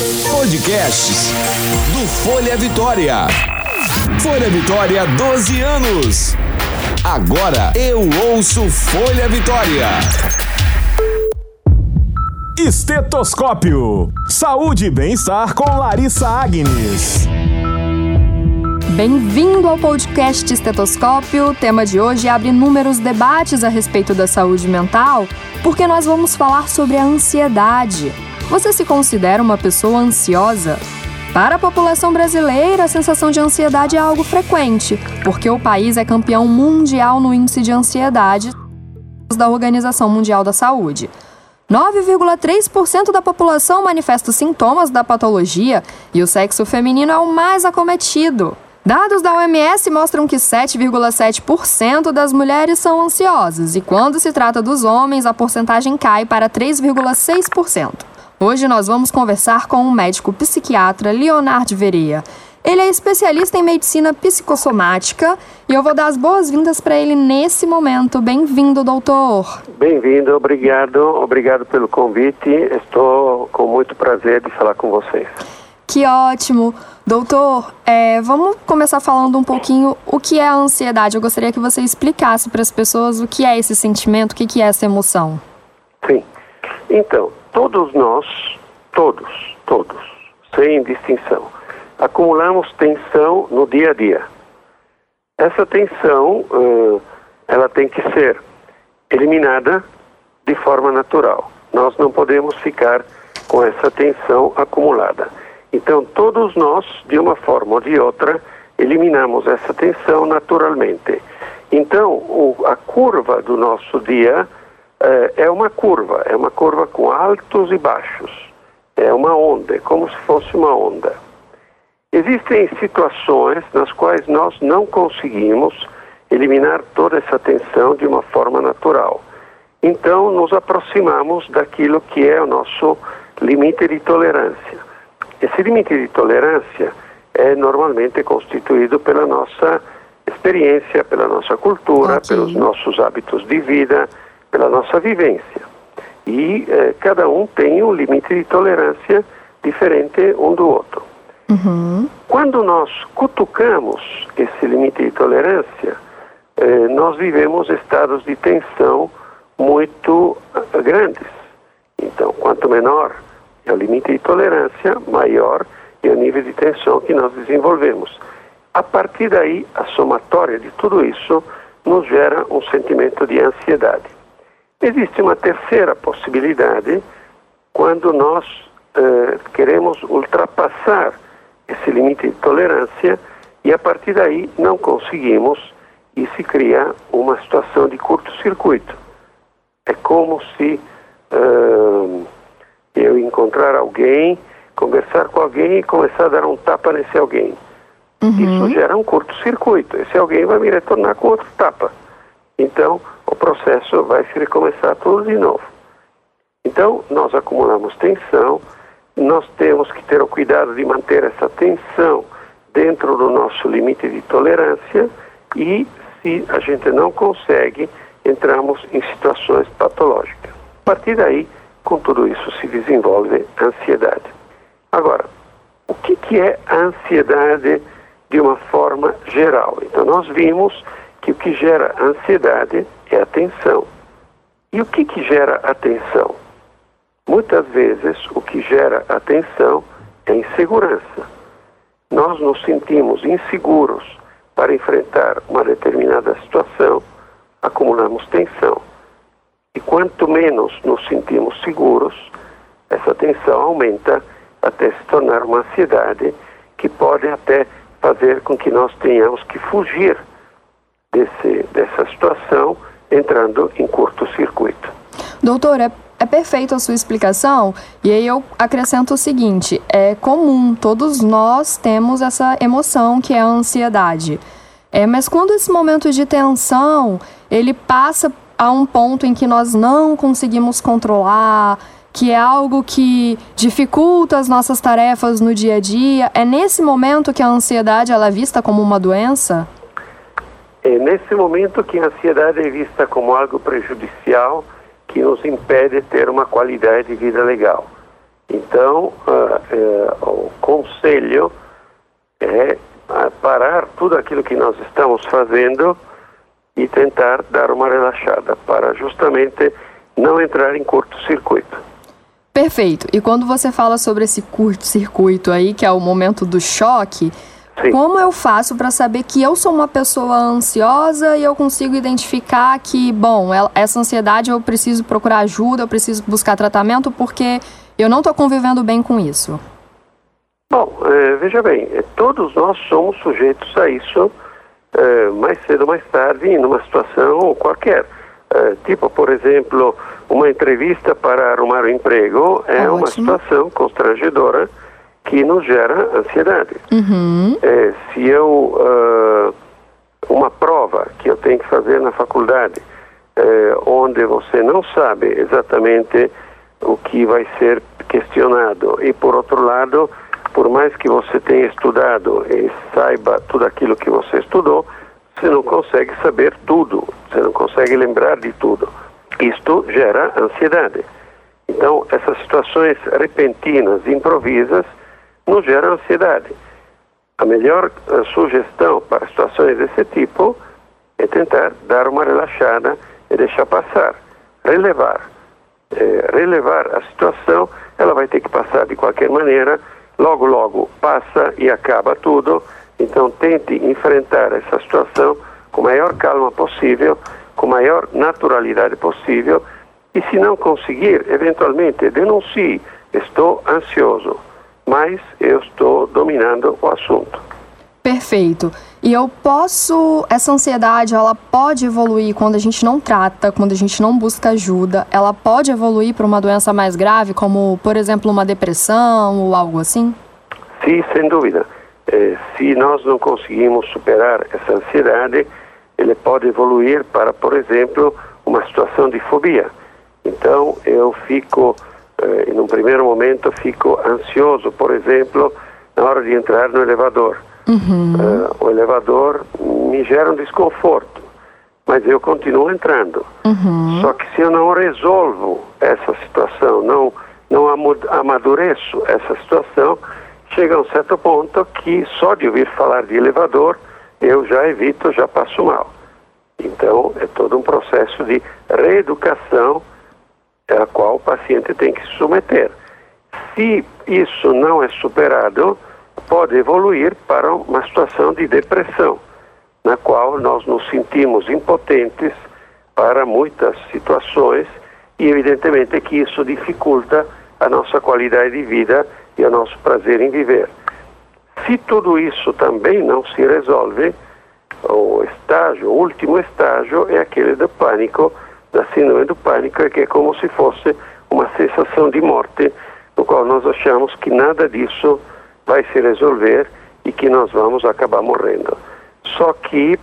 Podcasts do Folha Vitória. Folha Vitória, 12 anos. Agora eu ouço Folha Vitória. Estetoscópio. Saúde e bem-estar com Larissa Agnes. Bem-vindo ao podcast Estetoscópio. O tema de hoje abre inúmeros debates a respeito da saúde mental, porque nós vamos falar sobre a ansiedade. Você se considera uma pessoa ansiosa? Para a população brasileira, a sensação de ansiedade é algo frequente, porque o país é campeão mundial no índice de ansiedade da Organização Mundial da Saúde. 9,3% da população manifesta sintomas da patologia e o sexo feminino é o mais acometido. Dados da OMS mostram que 7,7% das mulheres são ansiosas e, quando se trata dos homens, a porcentagem cai para 3,6%. Hoje nós vamos conversar com o médico psiquiatra Leonardo Veria. Ele é especialista em medicina psicossomática e eu vou dar as boas-vindas para ele nesse momento. Bem-vindo, doutor. Bem-vindo, obrigado, obrigado pelo convite. Estou com muito prazer de falar com vocês. Que ótimo. Doutor, é, vamos começar falando um pouquinho o que é a ansiedade. Eu gostaria que você explicasse para as pessoas o que é esse sentimento, o que é essa emoção. Sim. Então, todos nós, todos, todos, sem distinção, acumulamos tensão no dia a dia. Essa tensão, uh, ela tem que ser eliminada de forma natural. Nós não podemos ficar com essa tensão acumulada. Então, todos nós, de uma forma ou de outra, eliminamos essa tensão naturalmente. Então, o, a curva do nosso dia é, é uma curva, é uma curva com altos e baixos. É uma onda, é como se fosse uma onda. Existem situações nas quais nós não conseguimos eliminar toda essa tensão de uma forma natural. Então, nos aproximamos daquilo que é o nosso limite de tolerância. Esse limite de tolerância é normalmente constituído pela nossa experiência, pela nossa cultura, okay. pelos nossos hábitos de vida, pela nossa vivência. E eh, cada um tem um limite de tolerância diferente um do outro. Uhum. Quando nós cutucamos esse limite de tolerância, eh, nós vivemos estados de tensão muito uh, grandes. Então, quanto menor é o limite de tolerância, maior é o nível de tensão que nós desenvolvemos. A partir daí, a somatória de tudo isso nos gera um sentimento de ansiedade. Existe uma terceira possibilidade quando nós eh, queremos ultrapassar esse limite de tolerância e a partir daí não conseguimos e se cria uma situação de curto-circuito. É como se uh, eu encontrar alguém, conversar com alguém e começar a dar um tapa nesse alguém. Uhum. Isso gera um curto-circuito. Esse alguém vai me retornar com outro tapa. Então, o processo vai se recomeçar tudo de novo. Então, nós acumulamos tensão, nós temos que ter o cuidado de manter essa tensão dentro do nosso limite de tolerância e, se a gente não consegue, entramos em situações patológicas. A partir daí, com tudo isso se desenvolve a ansiedade. Agora, o que, que é a ansiedade de uma forma geral? Então, nós vimos que o que gera ansiedade é a tensão. E o que, que gera a tensão? Muitas vezes o que gera a tensão é insegurança. Nós nos sentimos inseguros para enfrentar uma determinada situação, acumulamos tensão. E quanto menos nos sentimos seguros, essa tensão aumenta até se tornar uma ansiedade que pode até fazer com que nós tenhamos que fugir desse, dessa situação entrando em curto-circuito. Doutor, é, é perfeita a sua explicação, e aí eu acrescento o seguinte: é comum, todos nós temos essa emoção que é a ansiedade. É, mas quando esse momento de tensão ele passa a um ponto em que nós não conseguimos controlar, que é algo que dificulta as nossas tarefas no dia a dia, é nesse momento que a ansiedade ela é vista como uma doença? É nesse momento que a ansiedade é vista como algo prejudicial que nos impede de ter uma qualidade de vida legal. Então, uh, conselho é parar tudo aquilo que nós estamos fazendo e tentar dar uma relaxada para justamente não entrar em curto-circuito. Perfeito. E quando você fala sobre esse curto-circuito aí, que é o momento do choque, Sim. como eu faço para saber que eu sou uma pessoa ansiosa e eu consigo identificar que, bom, essa ansiedade eu preciso procurar ajuda, eu preciso buscar tratamento porque eu não estou convivendo bem com isso? Bom, é, veja bem, é, todos nós somos sujeitos a isso é, mais cedo ou mais tarde, numa situação qualquer. É, tipo, por exemplo, uma entrevista para arrumar um emprego é uma situação constrangedora que nos gera ansiedade. Uhum. É, se eu uh, uma prova que eu tenho que fazer na faculdade, é, onde você não sabe exatamente o que vai ser questionado e por outro lado, por mais que você tenha estudado e saiba tudo aquilo que você estudou, você não consegue saber tudo, você não consegue lembrar de tudo. Isto gera ansiedade. Então, essas situações repentinas, improvisas, nos geram ansiedade. A melhor a sugestão para situações desse tipo é tentar dar uma relaxada e deixar passar, relevar. É, relevar a situação, ela vai ter que passar de qualquer maneira, logo, logo passa e acaba tudo. Então, tente enfrentar essa situação com a maior calma possível, com a maior naturalidade possível. E, se não conseguir, eventualmente denuncie: estou ansioso, mas eu estou dominando o assunto. Perfeito. E eu posso, essa ansiedade, ela pode evoluir quando a gente não trata, quando a gente não busca ajuda, ela pode evoluir para uma doença mais grave, como, por exemplo, uma depressão ou algo assim? Sim, sem dúvida. Eh, se nós não conseguimos superar essa ansiedade, ele pode evoluir para, por exemplo, uma situação de fobia. Então, eu fico, eh, em um primeiro momento, fico ansioso, por exemplo, na hora de entrar no elevador. Uhum. Uh, o elevador me gera um desconforto, mas eu continuo entrando. Uhum. Só que se eu não resolvo essa situação, não, não amadureço essa situação, chega a um certo ponto que só de ouvir falar de elevador eu já evito, já passo mal. Então é todo um processo de reeducação a qual o paciente tem que se submeter. Se isso não é superado, pode evoluir para uma situação de depressão, na qual nós nos sentimos impotentes para muitas situações e evidentemente que isso dificulta a nossa qualidade de vida e o nosso prazer em viver. Se tudo isso também não se resolve, o estágio, o último estágio é aquele do pânico, da síndrome do pânico, que é como se fosse uma sensação de morte, no qual nós achamos que nada disso vai se resolver e que nós vamos acabar morrendo. Só que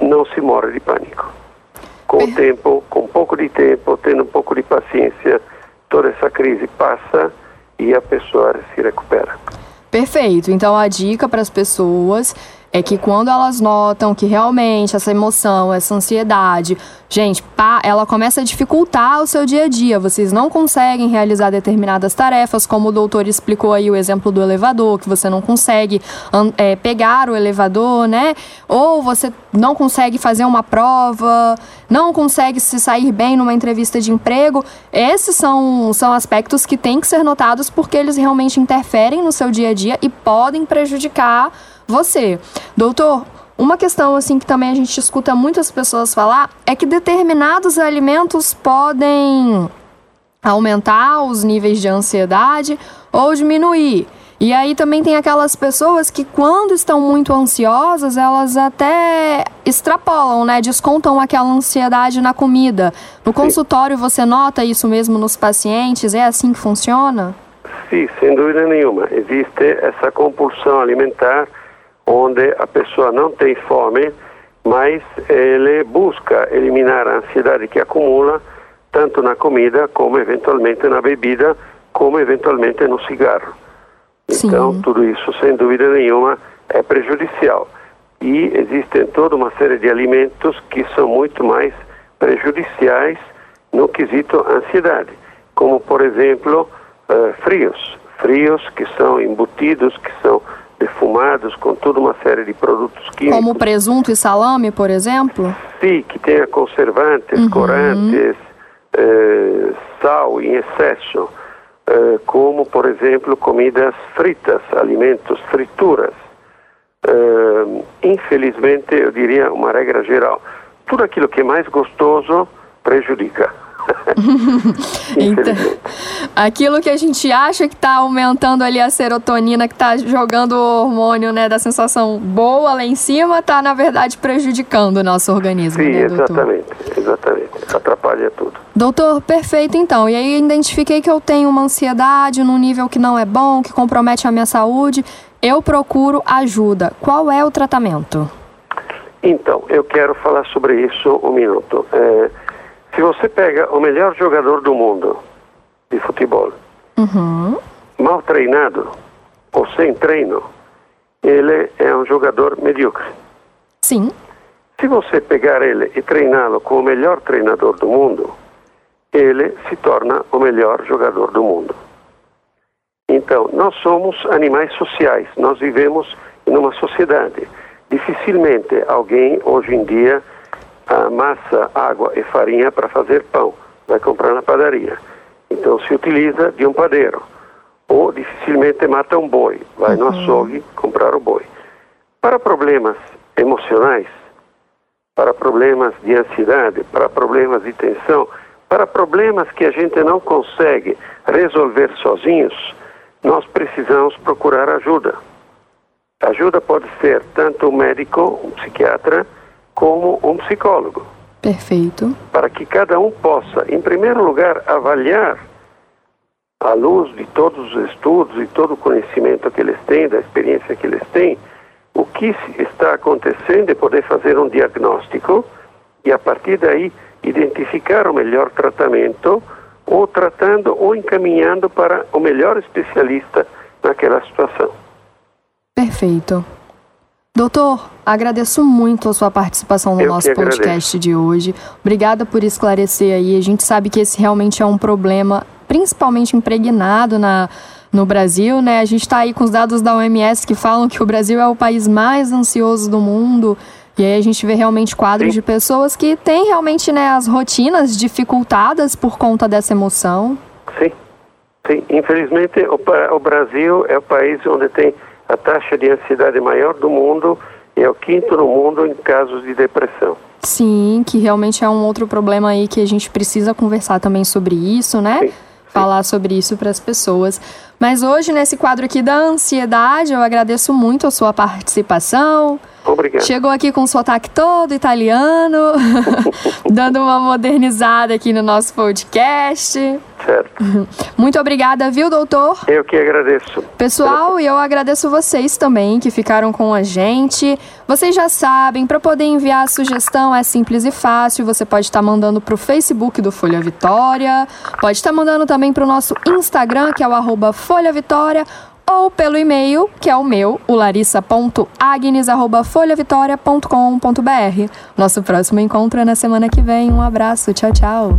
não se morre de pânico. Com o tempo, com um pouco de tempo, tendo um pouco de paciência, toda essa crise passa e a pessoa se recupera. Perfeito. Então a dica para as pessoas é que quando elas notam que realmente essa emoção, essa ansiedade, gente, pá, ela começa a dificultar o seu dia a dia. Vocês não conseguem realizar determinadas tarefas, como o doutor explicou aí o exemplo do elevador, que você não consegue é, pegar o elevador, né? Ou você não consegue fazer uma prova, não consegue se sair bem numa entrevista de emprego. Esses são, são aspectos que têm que ser notados porque eles realmente interferem no seu dia a dia e podem prejudicar você. Doutor, uma questão assim que também a gente escuta muitas pessoas falar é que determinados alimentos podem aumentar os níveis de ansiedade ou diminuir. E aí também tem aquelas pessoas que quando estão muito ansiosas, elas até extrapolam, né? Descontam aquela ansiedade na comida. No consultório você nota isso mesmo nos pacientes? É assim que funciona? Sim, sem dúvida nenhuma. Existe essa compulsão alimentar onde a pessoa não tem fome, mas ele busca eliminar a ansiedade que acumula tanto na comida como eventualmente na bebida, como eventualmente no cigarro. Sim. Então, tudo isso, sem dúvida nenhuma, é prejudicial. E existem toda uma série de alimentos que são muito mais prejudiciais no quesito ansiedade, como, por exemplo, uh, frios. frios, que são embutidos, que são defumados com toda uma série de produtos químicos. Como presunto e salame, por exemplo? Sim, que tenha conservantes, uhum. corantes, eh, sal em excesso, eh, como, por exemplo, comidas fritas, alimentos, frituras. Eh, infelizmente, eu diria uma regra geral, tudo aquilo que é mais gostoso prejudica. então, aquilo que a gente acha que está aumentando ali a serotonina, que está jogando o hormônio né, da sensação boa lá em cima, está na verdade prejudicando o nosso organismo. Sim, né, exatamente, exatamente. Atrapalha tudo. Doutor, perfeito então. E aí identifiquei que eu tenho uma ansiedade num nível que não é bom, que compromete a minha saúde. Eu procuro ajuda. Qual é o tratamento? Então, eu quero falar sobre isso um minuto. É, se você pega o melhor jogador do mundo de futebol, uhum. mal treinado ou sem treino, ele é um jogador medíocre. Sim. Se você pegar ele e treiná-lo com o melhor treinador do mundo, ele se torna o melhor jogador do mundo. Então, nós somos animais sociais, nós vivemos em uma sociedade. Dificilmente alguém hoje em dia massa, água e farinha para fazer pão. Vai comprar na padaria. Então se utiliza de um padeiro. Ou dificilmente mata um boi. Vai uhum. no açougue comprar o boi. Para problemas emocionais, para problemas de ansiedade, para problemas de tensão, para problemas que a gente não consegue resolver sozinhos, nós precisamos procurar ajuda. Ajuda pode ser tanto um médico, um psiquiatra, como um psicólogo. Perfeito. Para que cada um possa, em primeiro lugar, avaliar, à luz de todos os estudos e todo o conhecimento que eles têm, da experiência que eles têm, o que está acontecendo e poder fazer um diagnóstico e, a partir daí, identificar o melhor tratamento ou tratando ou encaminhando para o melhor especialista naquela situação. Perfeito. Doutor, agradeço muito a sua participação no Eu nosso podcast de hoje. Obrigada por esclarecer aí. A gente sabe que esse realmente é um problema, principalmente impregnado na, no Brasil, né? A gente está aí com os dados da OMS que falam que o Brasil é o país mais ansioso do mundo. E aí a gente vê realmente quadros Sim. de pessoas que têm realmente né, as rotinas dificultadas por conta dessa emoção. Sim, Sim. Infelizmente o, o Brasil é o país onde tem a taxa de ansiedade maior do mundo e é o quinto no mundo em casos de depressão. Sim, que realmente é um outro problema aí que a gente precisa conversar também sobre isso, né? Sim. Falar sobre isso para as pessoas. Mas hoje, nesse quadro aqui da ansiedade, eu agradeço muito a sua participação. Obrigado. Chegou aqui com o sotaque todo italiano, dando uma modernizada aqui no nosso podcast. Certo. Muito obrigada, viu, doutor? Eu que agradeço. Pessoal, e eu agradeço vocês também que ficaram com a gente. Vocês já sabem, para poder enviar a sugestão é simples e fácil. Você pode estar tá mandando para o Facebook do Folha Vitória, pode estar tá mandando também para o nosso Instagram, que é o arroba Folha Vitória, ou pelo e-mail, que é o meu, o larissa.agnes.folhavitoria.com.br. Nosso próximo encontro é na semana que vem. Um abraço, tchau, tchau.